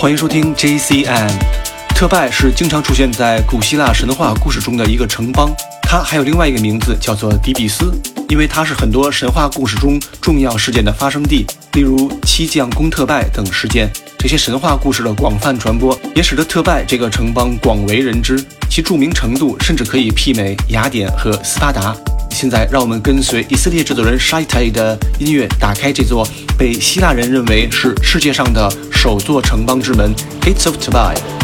欢迎收听 JCM。特拜是经常出现在古希腊神话故事中的一个城邦，它还有另外一个名字叫做底比斯，因为它是很多神话故事中重要事件的发生地，例如七将攻特拜等事件。这些神话故事的广泛传播，也使得特拜这个城邦广为人知，其著名程度甚至可以媲美雅典和斯巴达。现在，让我们跟随以色列制作人 Shaitai 的音乐，打开这座被希腊人认为是世界上的首座城邦之门 ——Gates of Tobai。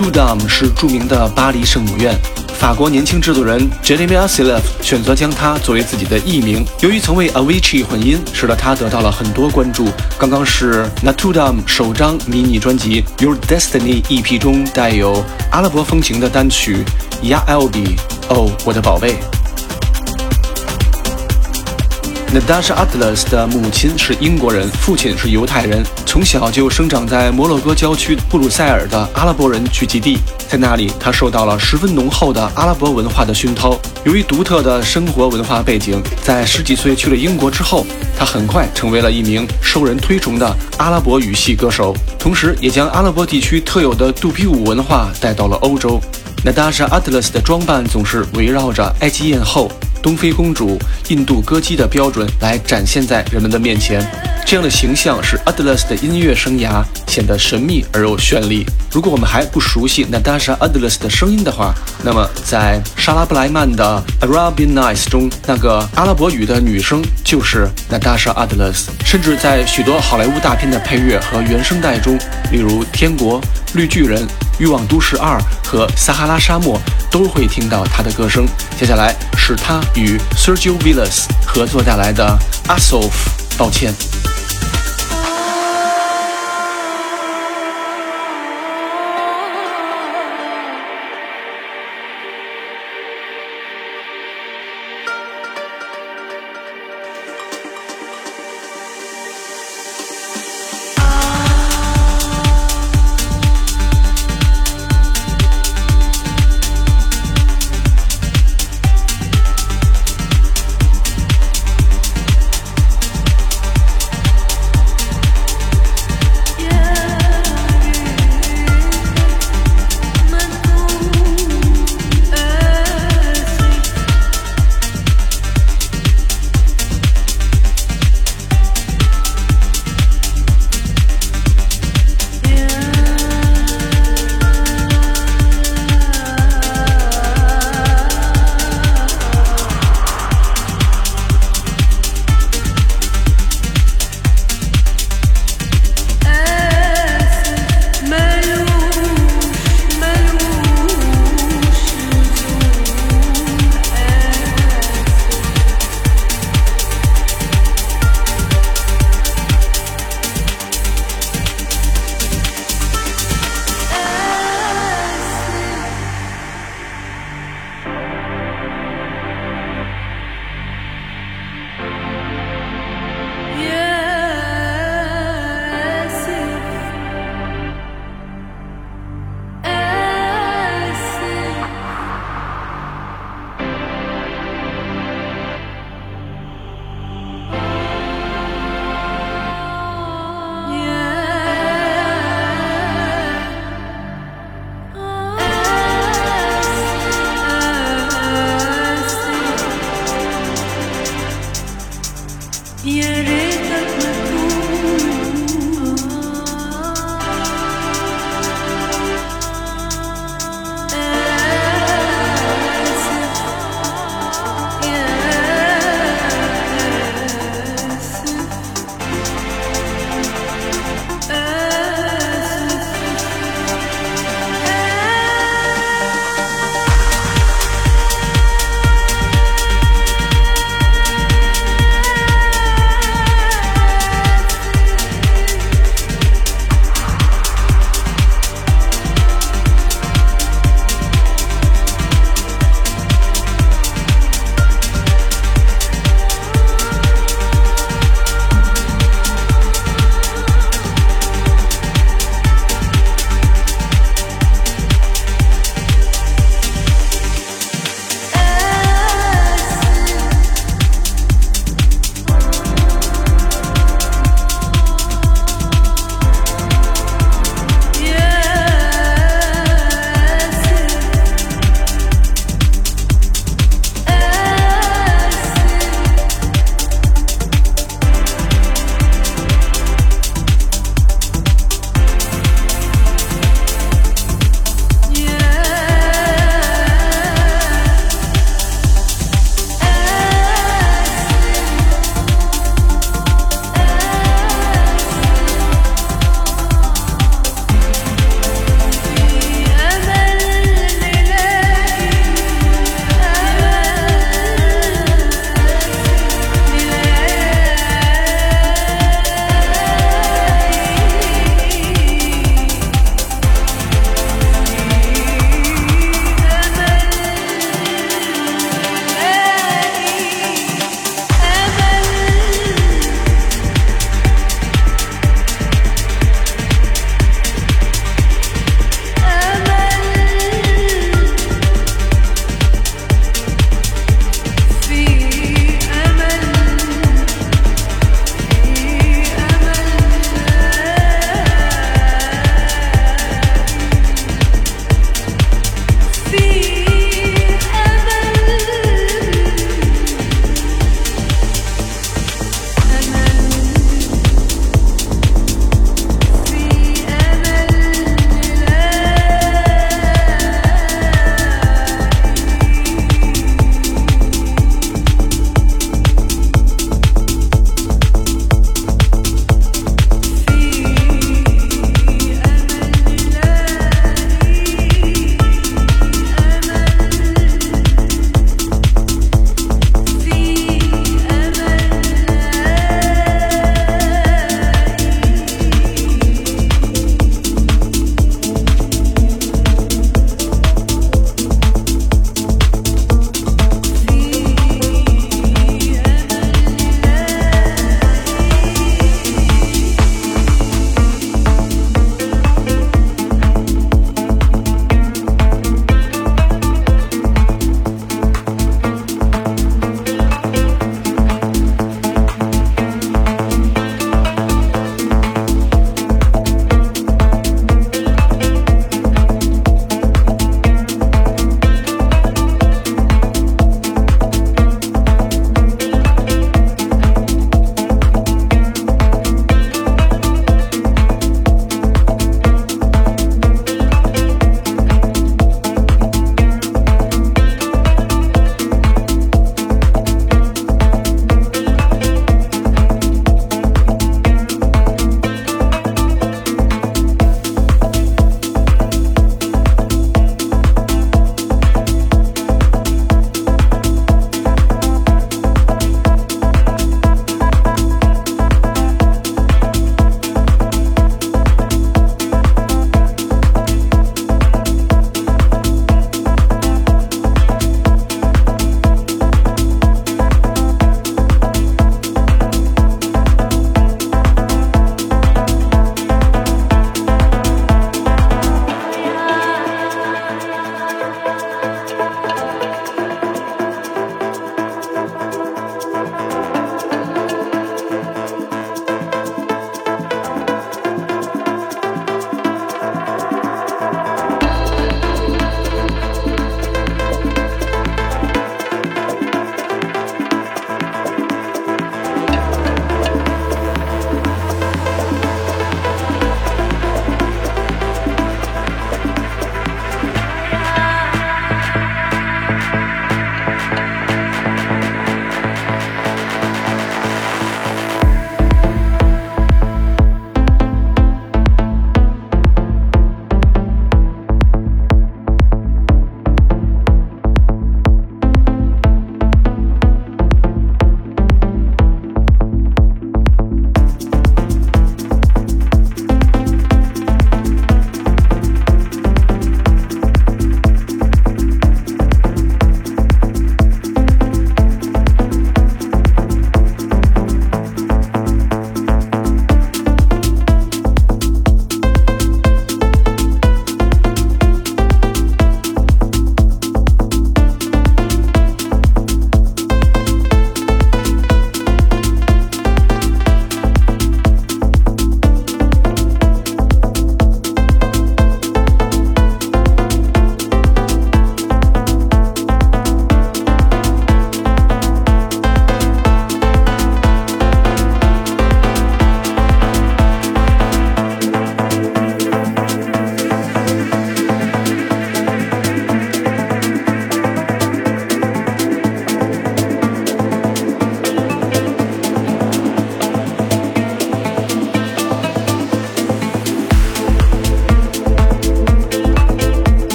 Tudam 是著名的巴黎圣母院。法国年轻制作人 Jeremy a s i l e f 选择将它作为自己的艺名，由于曾为 Avicii 混音，使得他得到了很多关注。刚刚是 Notoudam 首张迷你专辑 Your Destiny EP 中带有阿拉伯风情的单曲 Ya Albi，哦，我的宝贝。Natasha Atlas 的母亲是英国人，父亲是犹太人，从小就生长在摩洛哥郊区布鲁塞尔的阿拉伯人聚集地，在那里，他受到了十分浓厚的阿拉伯文化的熏陶。由于独特的生活文化背景，在十几岁去了英国之后，他很快成为了一名受人推崇的阿拉伯语系歌手，同时也将阿拉伯地区特有的肚皮舞文化带到了欧洲。Natasha Atlas 的装扮总是围绕着埃及艳后。东非公主、印度歌姬的标准来展现在人们的面前，这样的形象使 Adele 的音乐生涯显得神秘而又绚丽。如果我们还不熟悉 Natasha Adlers 的声音的话，那么在莎拉布莱曼的 Arabian Nights 中，那个阿拉伯语的女声就是 Natasha Adlers。甚至在许多好莱坞大片的配乐和原声带中，例如《天国》《绿巨人》。欲望都市二和撒哈拉沙漠都会听到他的歌声。接下来是他与 Sergio Villas 合作带来的 Asof，抱歉。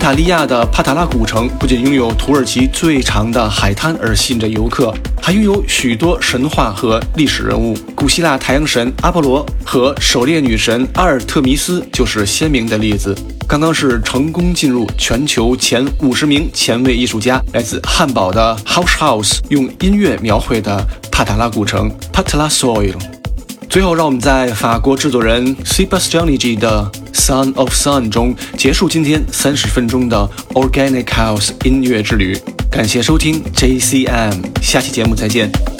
塔利亚的帕塔拉古城不仅拥有土耳其最长的海滩而吸引着游客，还拥有许多神话和历史人物。古希腊太阳神阿波罗和狩猎女神阿尔特弥斯就是鲜明的例子。刚刚是成功进入全球前五十名前卫艺术家，来自汉堡的 House House 用音乐描绘的帕塔拉古城 Patla Soil。最后，让我们在法国制作人 Sebastiani 的《Son of Sun》中结束今天三十分钟的 Organic House 音乐之旅。感谢收听 JCM，下期节目再见。